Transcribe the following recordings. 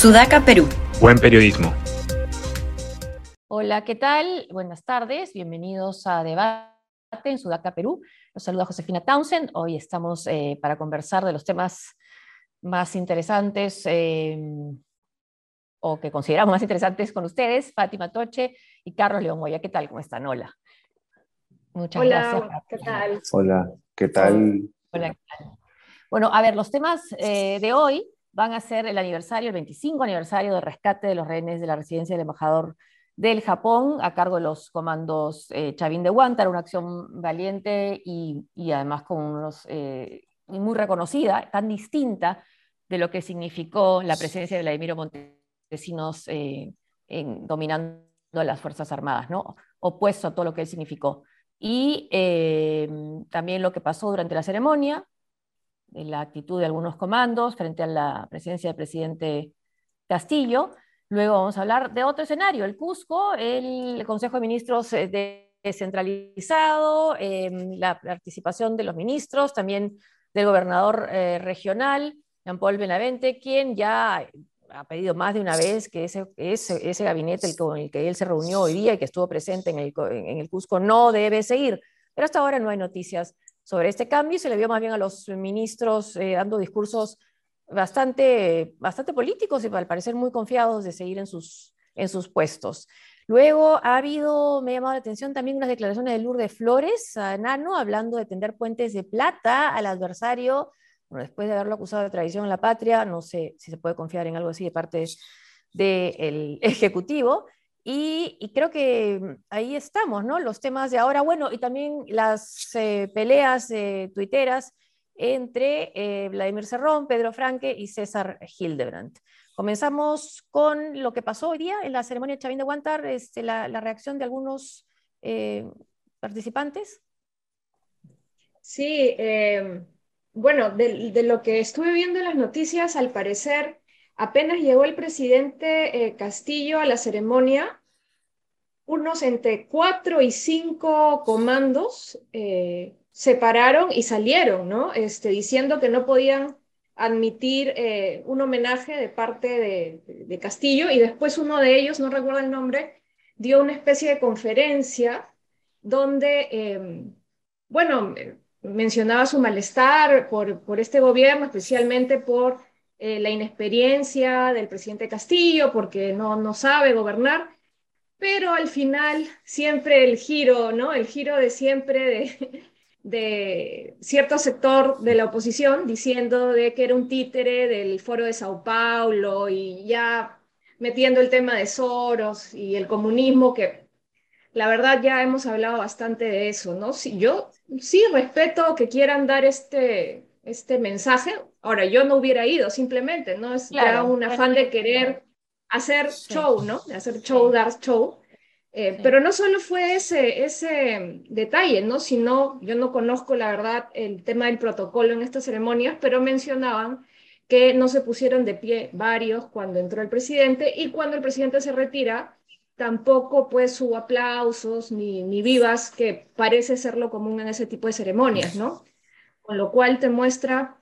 Sudaca, Perú. Buen periodismo. Hola, ¿qué tal? Buenas tardes, bienvenidos a Debate en Sudaca, Perú. Los saluda Josefina Townsend. Hoy estamos eh, para conversar de los temas más interesantes eh, o que consideramos más interesantes con ustedes, Fátima Toche y Carlos León Moya. ¿Qué tal? ¿Cómo están? Hola. Muchas gracias. Hola, ¿qué tal? Hola, ¿qué tal? Hola, ¿qué tal? Bueno, a ver, los temas eh, de hoy van a ser el aniversario, el 25 aniversario del rescate de los rehenes de la residencia del embajador del Japón a cargo de los comandos eh, Chavín de Huántar, una acción valiente y, además con unos, eh, muy reconocida, tan distinta de lo que significó la presencia de Vladimiro Montesinos eh, en, dominando las Fuerzas Armadas, ¿no? opuesto a todo lo que él significó. Y también lo que pasó durante la ceremonia, la actitud de algunos comandos frente a la presencia del presidente Castillo. Luego vamos a hablar de otro escenario, el Cusco, el Consejo de Ministros eh, descentralizado, em, la participación de los ministros, también del gobernador eh, regional, Jean-Paul Benavente, quien ya ha pedido más de una vez que ese, ese, ese gabinete con el que él se reunió hoy día y que estuvo presente en el, en el Cusco no debe seguir. Pero hasta ahora no hay noticias sobre este cambio se le vio más bien a los ministros eh, dando discursos bastante, bastante políticos y al parecer muy confiados de seguir en sus, en sus puestos. Luego ha habido, me ha llamado la atención también unas declaraciones de Lourdes Flores a Nano hablando de tender puentes de plata al adversario, bueno, después de haberlo acusado de traición en la patria, no sé si se puede confiar en algo así de parte del Ejecutivo. Y, creo que ahí estamos, ¿no? Los temas de ahora, bueno, y también las eh, peleas eh, tuiteras entre eh, Vladimir Cerrón, Pedro Franque y César Hildebrandt. Comenzamos con lo que pasó hoy día en la ceremonia de Chavín de Guantar, este, la, reacción de algunos participantes. Sí, bueno, de, de, lo que estuve viendo en las noticias, al parecer Apenas llegó el presidente eh, Castillo a la ceremonia, unos entre cuatro y cinco comandos eh, se pararon y salieron, ¿no? Este, diciendo que no podían admitir eh, un homenaje de parte de, Castillo y después uno de ellos, no recuerdo el nombre, dio una especie de conferencia donde, em, bueno, mencionaba su malestar por este gobierno, especialmente por eh, la inexperiencia del presidente Castillo porque no, no sabe gobernar, pero al final siempre el giro, ¿no? El giro de siempre de, de cierto sector de la oposición diciendo de que era un títere del foro de Sao Paulo y ya metiendo el tema de Soros y el comunismo, que la verdad ya hemos hablado bastante de eso, ¿no? Si, yo sí respeto que quieran dar este, este mensaje. Ahora, yo no hubiera ido, simplemente, ¿no? Es ya un afán de querer hacer show, ¿no? De hacer show, dar show. Eh, pero no solo fue ese, ese detalle, ¿no? Sino, yo no conozco la verdad el tema del protocolo en estas ceremonias, pero mencionaban que no se pusieron de pie varios cuando entró el presidente y cuando el presidente se retira, tampoco pues hubo aplausos ni, ni vivas, que parece ser lo común en ese tipo de ceremonias, ¿no? Con lo cual te muestra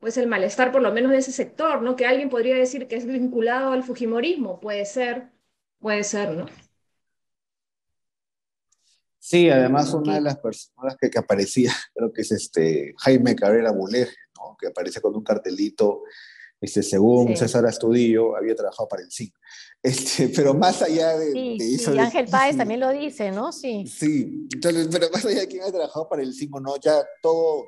pues el malestar por lo menos de ese sector, ¿no? Que alguien podría decir que es vinculado al Fujimorismo, puede ser, puede ser, ¿no? Sí, además una de las personas que, que aparecía, creo que es este Jaime Cabrera Buleje, ¿no? Que aparece con un cartelito, este, según César Astudillo, había trabajado para el CIC. Este, pero más allá de, sí, Y Ángel Páez también lo dice, ¿no? Sí. Sí, entonces, pero más allá de quién ha trabajado para el CIC o no, ya todo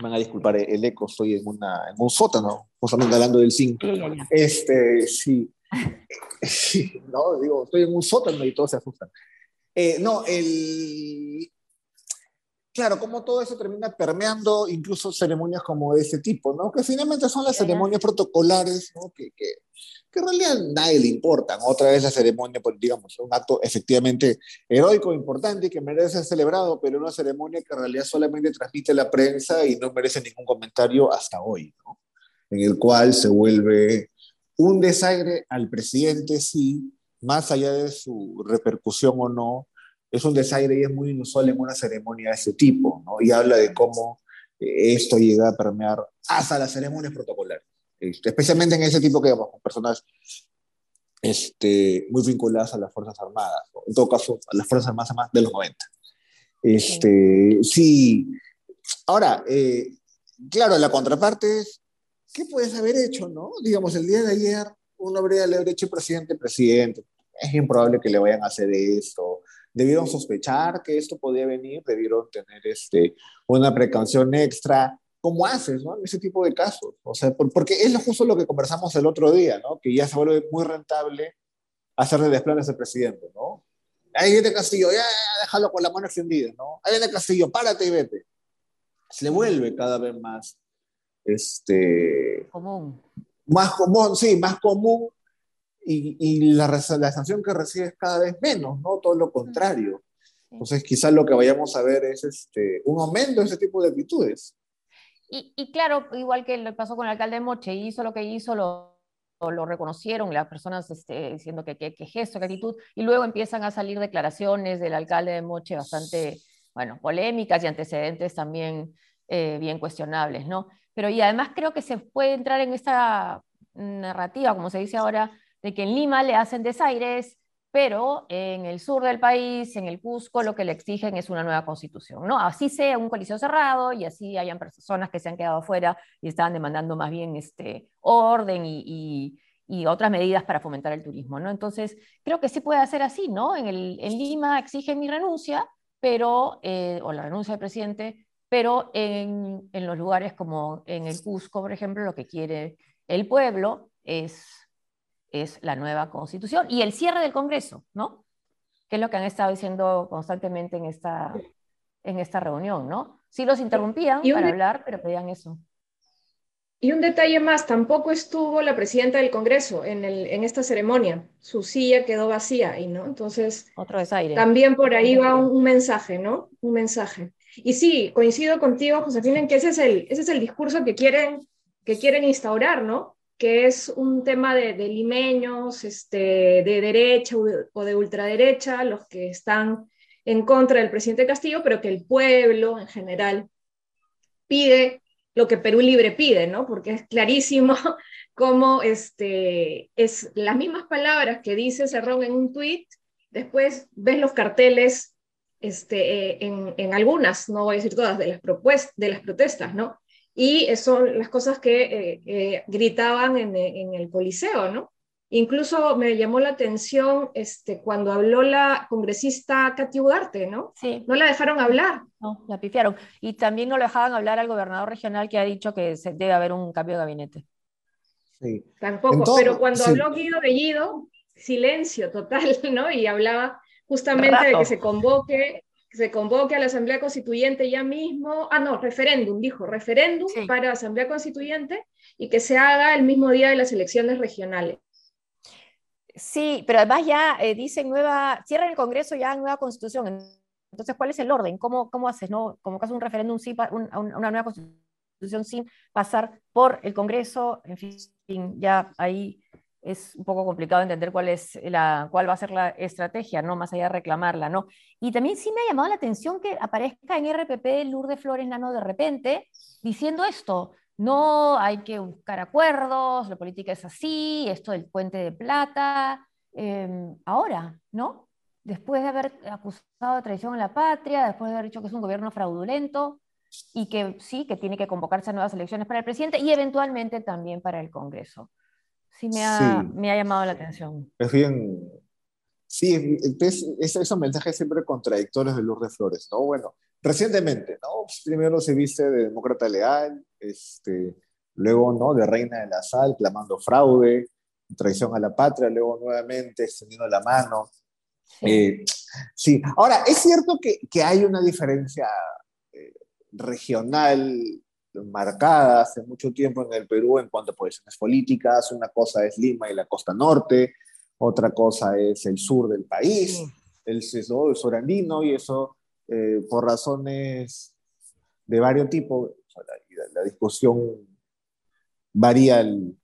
van a disculpar el eco, estoy en, una, en un sótano, justamente hablando del 5. Este, sí. sí. No, digo, estoy en un sótano y todos se asustan. Eh, no, el... Claro, como todo eso termina permeando incluso ceremonias como de ese tipo, ¿no? Que finalmente son las ceremonias protocolares, ¿no? Que, que, que en realidad nadie le importan. Otra vez la ceremonia, pues, digamos, un acto efectivamente heroico, importante y que merece ser celebrado, pero una ceremonia que en realidad solamente transmite la prensa y no merece ningún comentario hasta hoy, ¿no? En el cual se vuelve un desaire al presidente, sí, más allá de su repercusión o no, es un desaire y es muy inusual en una ceremonia de ese tipo, ¿no? Y habla de cómo eh, esto llega a permear hasta las ceremonias protocolares. Este, especialmente en ese tipo que, digamos, personas este, muy vinculadas a las Fuerzas Armadas, en todo caso, a las Fuerzas Armadas de los 90. Este, sí. Ahora, eh, claro, la contraparte es, ¿qué puedes haber hecho, no? Digamos, el día de ayer uno habría, le habría hecho presidente, presidente. Es improbable que le vayan a hacer esto. Debieron sospechar que esto podía venir, debieron tener este, una precaución extra. ¿Cómo haces, no? En ese tipo de casos. O sea, porque es justo lo que conversamos el otro día, ¿no? Que ya se vuelve muy rentable hacerle desplanes al presidente, ¿no? Ahí viene Castillo, ya, déjalo con la mano extendida, ¿no? Ahí viene Castillo, párate y vete. Se le vuelve cada vez más, este... Común. Más común, sí, más común. Y, y la, la sanción que recibe es cada vez menos, ¿no? Todo lo contrario. Entonces, quizás lo que vayamos a ver es este, un aumento de ese tipo de actitudes. Y, claro, igual que lo pasó con el alcalde Moche, hizo lo que hizo, lo, reconocieron las personas este, diciendo que, que, que, gesto, que actitud, y luego empiezan a salir declaraciones del alcalde de Moche bastante, bueno, polémicas y antecedentes también eh, bien cuestionables, ¿no? Pero y además creo que se puede entrar en esta narrativa, como se dice ahora, de que en Lima le hacen desaires, pero en el sur del país, en el Cusco, lo que le exigen es una nueva constitución, ¿no? Así sea un coliseo cerrado y así hayan personas que se han quedado afuera y estaban demandando más bien este orden y, otras medidas para fomentar el turismo, ¿no? Entonces, creo que sí puede hacer así, ¿no? En, el, Lima exigen mi renuncia, pero, eh, o la renuncia del presidente, pero en, en los lugares como en el Cusco, por ejemplo, lo que quiere el pueblo es es la nueva constitución y el cierre del Congreso, ¿no? Que es lo que han estado diciendo constantemente en esta, en esta reunión, ¿no? Sí los interrumpían para hablar, pero pedían eso. Y un detalle más, tampoco estuvo la presidenta del Congreso en, el, en esta ceremonia. Su silla quedó vacía y no, entonces Otro desaire. también por ahí va un, un, mensaje, ¿no? Un mensaje. Y sí, coincido contigo, Josefina, en que ese es el, ese es el discurso que quieren, que quieren instaurar, ¿no? Que es un tema de, limeños, este, de derecha o de ultraderecha, los que están en contra del presidente Castillo, pero que el pueblo en general pide lo que Perú Libre pide, ¿no? Porque es clarísimo cómo este, es las mismas palabras que dice Cerrón en un tuit, después ves los carteles este, eh, en, en, algunas, no voy a decir todas, de las, de las protestas, ¿no? Y son las cosas que eh, eh, gritaban en, en, el Coliseo, ¿no? Incluso me llamó la atención este, cuando habló la congresista Katy Ugarte, ¿no? Sí. No la dejaron hablar. No, la pifiaron. Y también no lo dejaban hablar al gobernador regional que ha dicho que se debe haber un cambio de gabinete. Sí. Tampoco, Entonces, pero cuando sí. habló Guido Bellido, silencio total, ¿no? Y hablaba justamente de que se convoque se convoque a la Asamblea Constituyente ya mismo, ah, no, referéndum, dijo, referéndum sí. para Asamblea Constituyente y que se haga el mismo día de las elecciones regionales. Sí, pero además ya eh, dicen nueva, cierra el Congreso ya nueva constitución. Entonces, ¿cuál es el orden? ¿Cómo, cómo haces? No? Como caso un referéndum, sí, un, una nueva constitución sin pasar por el Congreso, en fin, ya ahí es un poco complicado entender cuál, es la, cuál va a ser la estrategia, ¿no? Más allá de reclamarla, ¿no? Y también sí me ha llamado la atención que aparezca en RPP Lourdes Flores Nano de repente diciendo esto, no hay que buscar acuerdos, la política es así, esto del puente de plata, eh, ahora, ¿no? Después de haber acusado de traición a la patria, después de haber dicho que es un gobierno fraudulento y que sí, que tiene que convocarse a nuevas elecciones para el presidente y eventualmente también para el Congreso sí me ha, sí. Me ha llamado la atención. Es bien, sí, es, es, esos mensajes siempre contradictorios de Lourdes Flores, ¿no? Bueno, recientemente, ¿no? Pues primero se viste de demócrata leal, este, luego, ¿no? De reina de la sal, clamando fraude, traición a la patria, luego nuevamente extendiendo la mano. Sí, eh, sí. ahora, es cierto que, que hay una diferencia eh, regional marcada hace mucho tiempo en el Perú en cuanto a posiciones políticas. Una cosa es Lima y la costa norte, otra cosa es el sur del país, el, el sur andino, y eso eh, por razones de varios tipos, la, la, discusión varía al,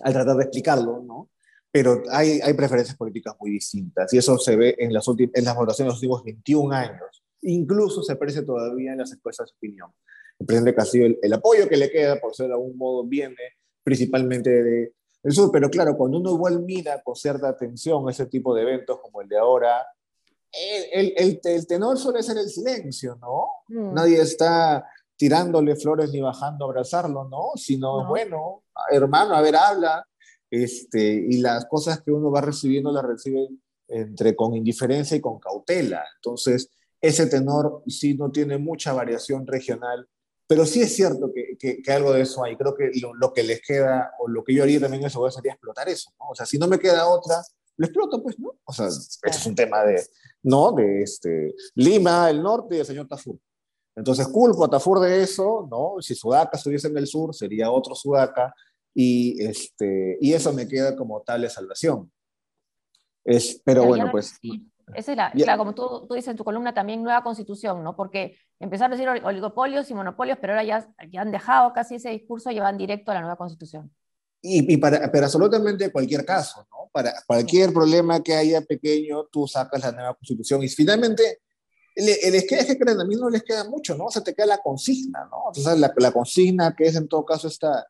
al, tratar de explicarlo, ¿no? Pero hay, hay, preferencias políticas muy distintas y eso se ve en las, en las votaciones de los últimos 21 años. Incluso se aprecia todavía en las encuestas de opinión el presidente Castillo, el, el, apoyo que le queda, por ser de algún modo, viene principalmente de, del sur. Pero claro, cuando uno igual mira con cierta atención ese tipo de eventos como el de ahora, el, el, el tenor suele ser el silencio, ¿no? Mm. Nadie está tirándole flores ni bajando a abrazarlo, ¿no? Sino, bueno, hermano, a ver, habla. Este, y las cosas que uno va recibiendo las recibe entre con indiferencia y con cautela. Entonces, ese tenor sí no tiene mucha variación regional, pero sí es cierto que, que, algo de eso hay. Creo que lo, que les queda, o lo que yo haría también eso sería explotar eso, ¿no? O sea, si no me queda otra, lo exploto, pues, ¿no? O sea, este es un tema de, ¿no? De este, Lima, el norte y el señor Tafur. Entonces culpo a Tafur de eso, ¿no? Si Sudaca estuviese en el sur, sería otro Sudaca, y, este, y eso me queda como tal de salvación. Es, pero bueno, pues... Esa es la, claro, como tú, tú, dices en tu columna, también nueva constitución, ¿no? Porque empezaron a decir oligopolios y monopolios, pero ahora ya, ya han dejado casi ese discurso y van directo a la nueva constitución. Y, y para, pero absolutamente cualquier caso, ¿no? Para cualquier problema que haya pequeño, tú sacas la nueva constitución y finalmente les queda, es que a mí no les queda mucho, ¿no? O sea, te queda la consigna, ¿no? Entonces, la, la consigna que es en todo caso esta,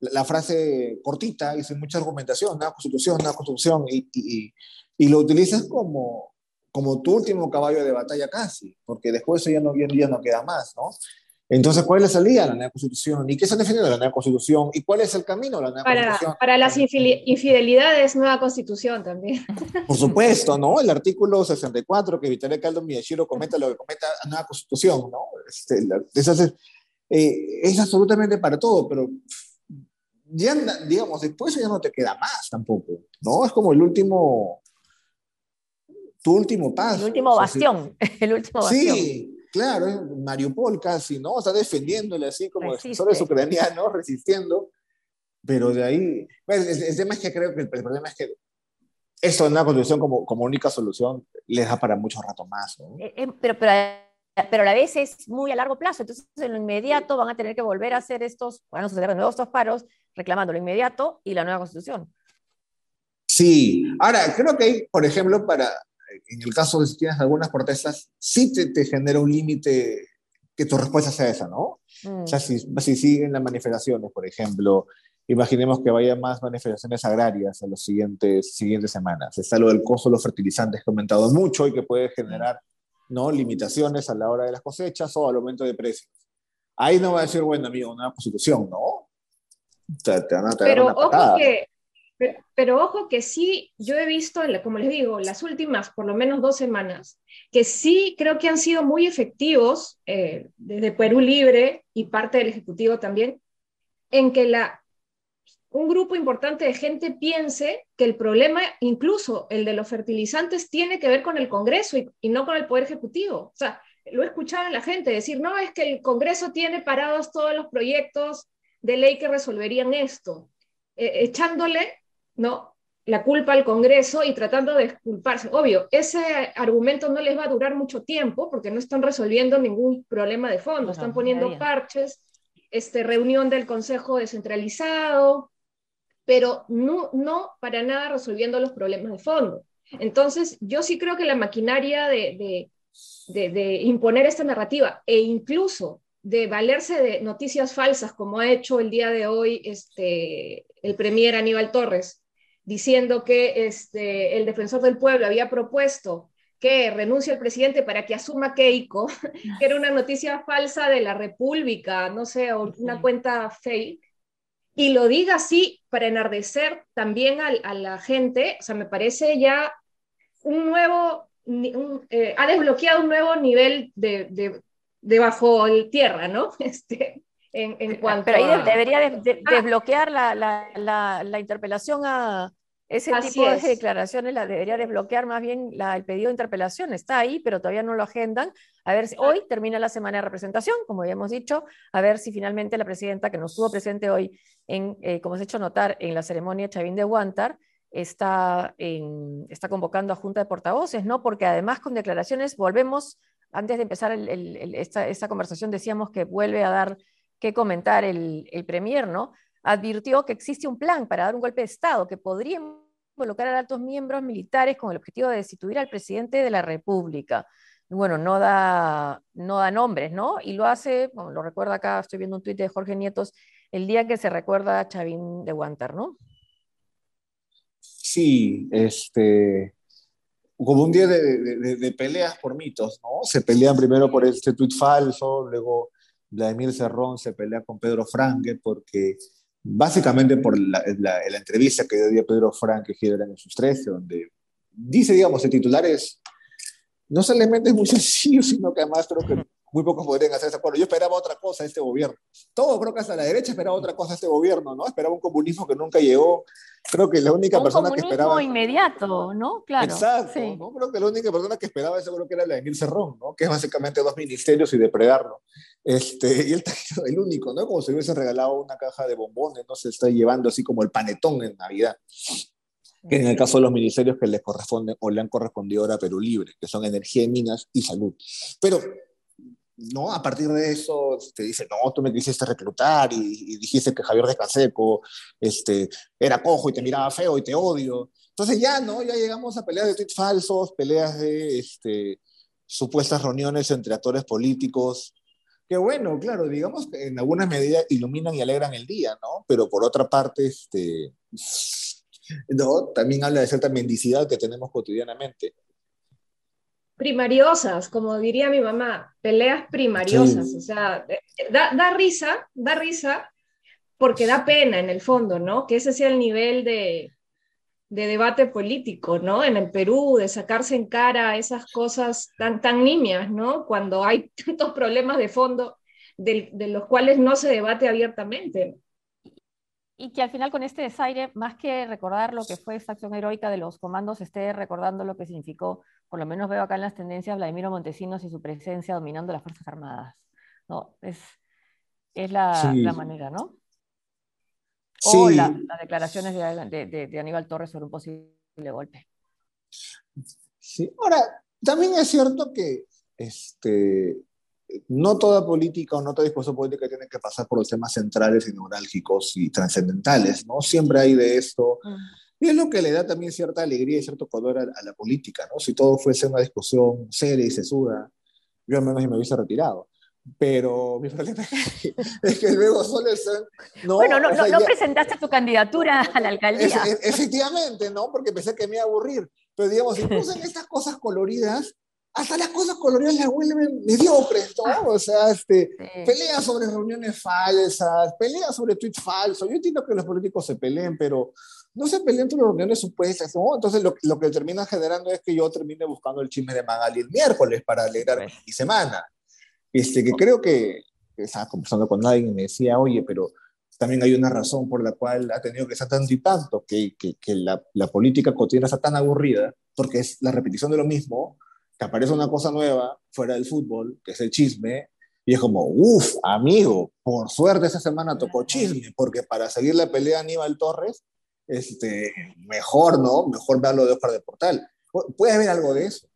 la, frase cortita y sin mucha argumentación, una constitución, una constitución, y, y, y, lo utilizas como, como tu último caballo de batalla casi, porque después eso ya no, ya no queda más, ¿no? Entonces, ¿cuál es la salida de la nueva constitución? ¿Y qué se ha definido de la nueva constitución? ¿Y cuál es el camino de la nueva para, constitución? Para las infidelidades, nueva constitución también. Por supuesto, ¿no? El artículo 64, que Vitalia Caldo Miyashiro comenta lo que comenta la nueva constitución, ¿no? Este, es, eh, es absolutamente para todo, pero ya, digamos, después ya no te queda más tampoco, ¿no? Es como el último, tu último paso. El último bastión, el último bastión. Sí, Claro, es Mariupol casi, ¿no? Está defendiéndole así como defensores ucranianos, resistiendo. Pero de ahí, bueno, el, tema es que creo que el, problema es que esto en una constitución como, como única solución les da para mucho rato más. ¿no? Eh, eh, pero, pero, pero, a la vez es muy a largo plazo, entonces en lo inmediato van a tener que volver a hacer estos, van a suceder de nuevo estos paros reclamando lo inmediato y la nueva constitución. Sí, ahora creo que hay, por ejemplo, para en el caso de si tienes algunas protestas, sí te, te genera un límite que tu respuesta sea esa, ¿no? O sea, si, si, siguen las manifestaciones, por ejemplo, imaginemos que vaya más manifestaciones agrarias en las siguientes, siguientes semanas. Está lo del costo de los fertilizantes aumentado mucho y que puede generar ¿no? limitaciones a la hora de las cosechas o al aumento de precios. Ahí no va a decir, bueno, amigo, una constitución, ¿no? Te, te van a Pero ojo que pero, ojo que sí, yo he visto, como les digo, las últimas por lo menos dos semanas, que sí creo que han sido muy efectivos eh, desde Perú Libre y parte del Ejecutivo también, en que la, un grupo importante de gente piense que el problema, incluso el de los fertilizantes, tiene que ver con el Congreso y, no con el Poder Ejecutivo. O sea, lo he escuchado en la gente decir, no, es que el Congreso tiene parados todos los proyectos de ley que resolverían esto, eh, echándole ¿no? la culpa al Congreso y tratando de disculparse. Obvio, ese argumento no les va a durar mucho tiempo porque no están resolviendo ningún problema de fondo, están poniendo parches, este, reunión del Consejo descentralizado, pero no, no para nada resolviendo los problemas de fondo. Entonces, yo sí creo que la maquinaria de, de, de imponer esta narrativa e incluso de valerse de noticias falsas, como ha hecho el día de hoy este, el premier Aníbal Torres, diciendo que este, el defensor del pueblo había propuesto que renuncie el presidente para que asuma Keiko, que era una noticia falsa de la República, no sé, una cuenta fake, y lo diga así para enardecer también a, la gente, o sea, me parece ya un nuevo, eh, ha desbloqueado un nuevo nivel de, de, bajo el tierra, ¿no? Este, en, cuanto Pero ahí debería ah. desbloquear la, la, la, interpelación a ese tipo de declaraciones, la debería desbloquear más bien el pedido de interpelación. Está ahí, pero todavía no lo agendan. A ver si hoy termina la semana de representación, como ya hemos dicho, a ver si finalmente la presidenta, que no estuvo presente hoy, en, eh, como se ha hecho notar en la ceremonia Chavín de Guantar, está, en, está convocando a Junta de Portavoces, ¿no? Porque además con declaraciones volvemos, antes de empezar esta, esta conversación decíamos que vuelve a dar que comentar el, el Premier, ¿no? Advirtió que existe un plan para dar un golpe de Estado que podría involucrar a altos miembros militares con el objetivo de destituir al presidente de la República. bueno, no da, no da nombres, ¿no? Y lo hace, lo recuerda acá, estoy viendo un tuit de Jorge Nietos, el día que se recuerda a Chavín de Guantar, ¿no? Sí, este, como un día de, peleas por mitos, ¿no? Se pelean primero por este tuit falso, luego Vladimir Cerrón se pelea con Pedro Franque porque básicamente por la, entrevista que dio Pedro Franque en sus 13, donde dice, digamos, el titular es, no solamente es muy sencillo, sino que además creo que muy pocos podrían hacer ese acuerdo. Yo esperaba otra cosa de este gobierno. Todo, creo que hasta la derecha esperaba otra cosa de este gobierno, ¿no? Esperaba un comunismo que nunca llegó. Creo que la única persona que esperaba... Un inmediato, ¿no? Claro. Exacto, ¿no? Creo que la única persona que esperaba eso creo que era Vladimir Cerrón, ¿no? Que es básicamente dos ministerios y depredarlo. Este, y él el único, ¿no? Como si hubiese regalado una caja de bombones, ¿no? Se está llevando así como el panetón en Navidad que en el caso de los ministerios que les corresponden o le han correspondido ahora a Perú Libre, que son energía y minas y salud. Pero ¿no? A partir de eso te dice, no, tú me quisiste reclutar y, dijiste que Javier de Canseco este, era cojo y te miraba feo y te odio. Entonces ya, ¿no? Ya llegamos a peleas de tweets falsos, peleas de este, supuestas reuniones entre actores políticos, que bueno, claro, digamos que en alguna medida iluminan y alegran el día, ¿no? Pero por otra parte, este, ¿no? También habla de cierta mendicidad que tenemos cotidianamente primariosas, como diría mi mamá, peleas primariosas, o sea, eh, da, risa, da risa, porque da pena en el fondo, ¿no? Que ese sea el nivel de, debate político, ¿no? En el Perú, de sacarse en cara esas cosas tan, tan nimias, ¿no? Cuando hay tantos problemas de fondo de, de los cuales no se debate abiertamente. Y que al final con este desaire, más que recordar lo que fue esta acción heroica de los comandos, esté recordando lo que significó por lo menos veo acá en las tendencias Vladimiro Montesinos y su presencia dominando las Fuerzas Armadas. ¿no? Es, es la, la manera, ¿no? O las declaraciones de, de, Aníbal Torres sobre un posible golpe. Sí, ahora, también es cierto que este, no toda política o no toda disposición política tiene que pasar por los temas centrales y neurálgicos y trascendentales, ¿no? Siempre hay de esto. Mm. Y es lo que le da también cierta alegría y cierto color a, la política, ¿no? Si todo fuese una discusión seria y sesuda, yo al menos me hubiese retirado. Pero mi problema es que, luego solo. No, bueno, no, no, presentaste tu candidatura a la alcaldía. efectivamente, ¿no? Porque pensé que me iba a aburrir. Pero digamos, incluso en estas cosas coloridas, hasta las cosas coloridas las vuelven mediocres, ¿no? O sea, este, peleas sobre reuniones falsas, peleas sobre tweets falsos. Yo entiendo que los políticos se peleen, pero no se peleen por reuniones supuestas, ¿no? Entonces lo, lo, que termina generando es que yo termine buscando el chisme de Magali el miércoles para alegrar pues. mi semana. Este, que creo que estaba conversando con alguien y me decía, oye, pero también hay una razón por la cual ha tenido que ser tanto y tanto, que, que, que la, la, política cotidiana está tan aburrida, porque es la repetición de lo mismo, que aparece una cosa nueva fuera del fútbol, que es el chisme, y es como, uff, amigo, por suerte esa semana tocó chisme, porque para seguir la pelea Aníbal Torres, este, mejor, ¿no? Mejor verlo de Oscar de Portal. ¿Puede haber algo de eso?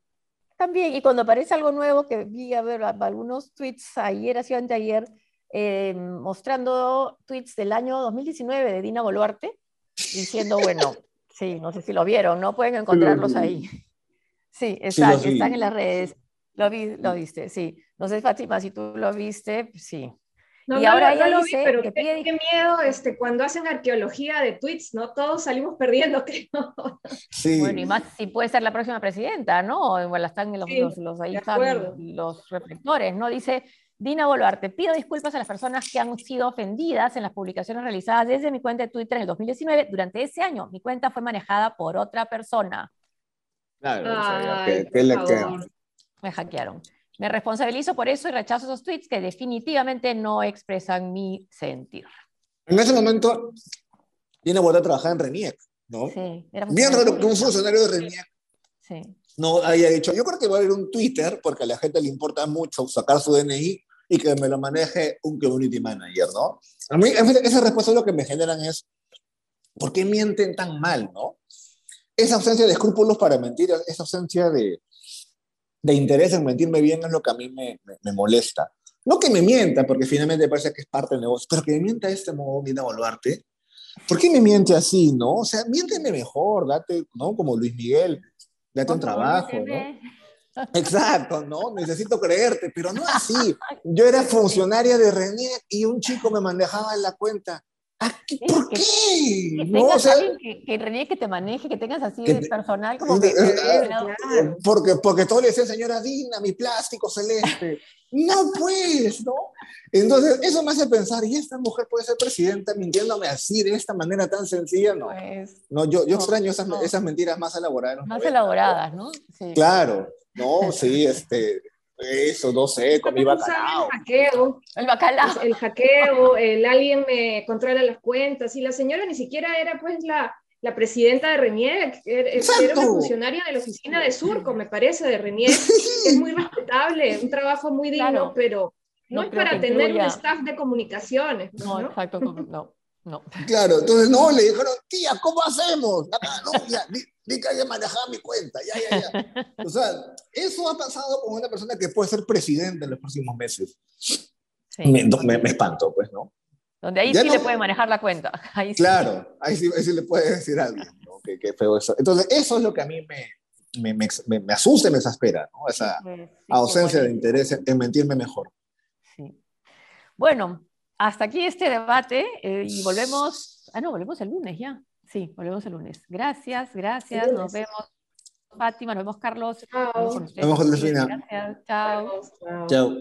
También, y cuando aparece algo nuevo, que vi a ver algunos tweets ayer, hacia anteayer, eh, mostrando tweets del año 2019 de Dina Boluarte, diciendo, bueno, sí, no sé si lo vieron, ¿no? Pueden encontrarlos ahí. Sí, están, están en las redes. Lo, vi, lo viste, sí. No sé, Fátima, si tú lo viste, sí y ahora ella dice pero que qué, miedo este, cuando hacen arqueología de tweets, ¿no? Todos salimos perdiendo, creo. Sí. Bueno, y más si puede ser la próxima presidenta, ¿no? Igual están los, los, ahí están los reflectores, ¿no? Dice Dina Boluarte, pido disculpas a las personas que han sido ofendidas en las publicaciones realizadas desde mi cuenta de Twitter en el 2019. Durante ese año, mi cuenta fue manejada por otra persona. Claro, Ay, que, Me hackearon. Me responsabilizo por eso y rechazo esos tweets que definitivamente no expresan mi sentir. En ese momento, viene a volver a trabajar en RENIEC, ¿no? Sí, era Bien raro que un funcionario de RENIEC sí. no haya dicho, yo creo que va a haber un Twitter, porque a la gente le importa mucho sacar su DNI y que me lo maneje un community manager, ¿no? A mí esa respuesta lo que me generan es, ¿por qué mienten tan mal, no? Esa ausencia de escrúpulos para mentir, esa ausencia de, de interés en mentirme bien es lo que a mí me, me, molesta. No que me mienta, porque finalmente parece que es parte del negocio, pero que me mienta de este modo, Dina Boluarte. ¿Por qué me miente así, no? O sea, miénteme mejor, date, ¿no? Como Luis Miguel, date un trabajo, ¿no? Exacto, ¿no? Necesito creerte, pero no así. Yo era funcionaria de René y un chico me manejaba en la cuenta. ¿Por qué? Que, no, o sea, que, que, que te maneje, que tengas así de personal como que... porque, porque todo le señora Dina, mi plástico celeste. No, pues, ¿no? Entonces, eso me hace pensar, ¿y esta mujer puede ser presidenta mintiéndome así, de esta manera tan sencilla? No, pues, no yo, yo extraño esas, esas, mentiras más elaboradas. Más elaboradas, ¿no? Sí. Claro, no, sí, este, eso, no sé, con mi bacalao. El hackeo. El bacalao. El hackeo, el alguien me controla las cuentas. Y la señora ni siquiera era pues la, la presidenta de RENIEC, era, una funcionaria de la oficina de Surco, me parece, de RENIEC. es muy respetable, un trabajo muy digno, pero no, es para tener un staff de comunicaciones. No, no, exacto, no. No. Claro, entonces no, le dijeron, tía, ¿cómo hacemos? no, ya, ni, que haya manejado mi cuenta, ya, ya, ya. O sea, eso ha pasado con una persona que puede ser presidente en los próximos meses. Me, me, espanto, pues, ¿no? Donde ahí sí le puede manejar la cuenta. Ahí claro, ahí sí, ahí sí, le puede decir algo, ¿no? Qué, feo eso. Entonces, eso es lo que a mí me, me, me, asusta y me exaspera, ¿no? Esa ausencia de interés en mentirme mejor. Sí. Bueno, hasta aquí este debate eh, y volvemos, ah, no, volvemos el lunes ya. Sí, volvemos el lunes. Gracias, gracias, nos vemos. Fátima, nos vemos Carlos. Chao. Nos vemos Gracias, chao. Chao.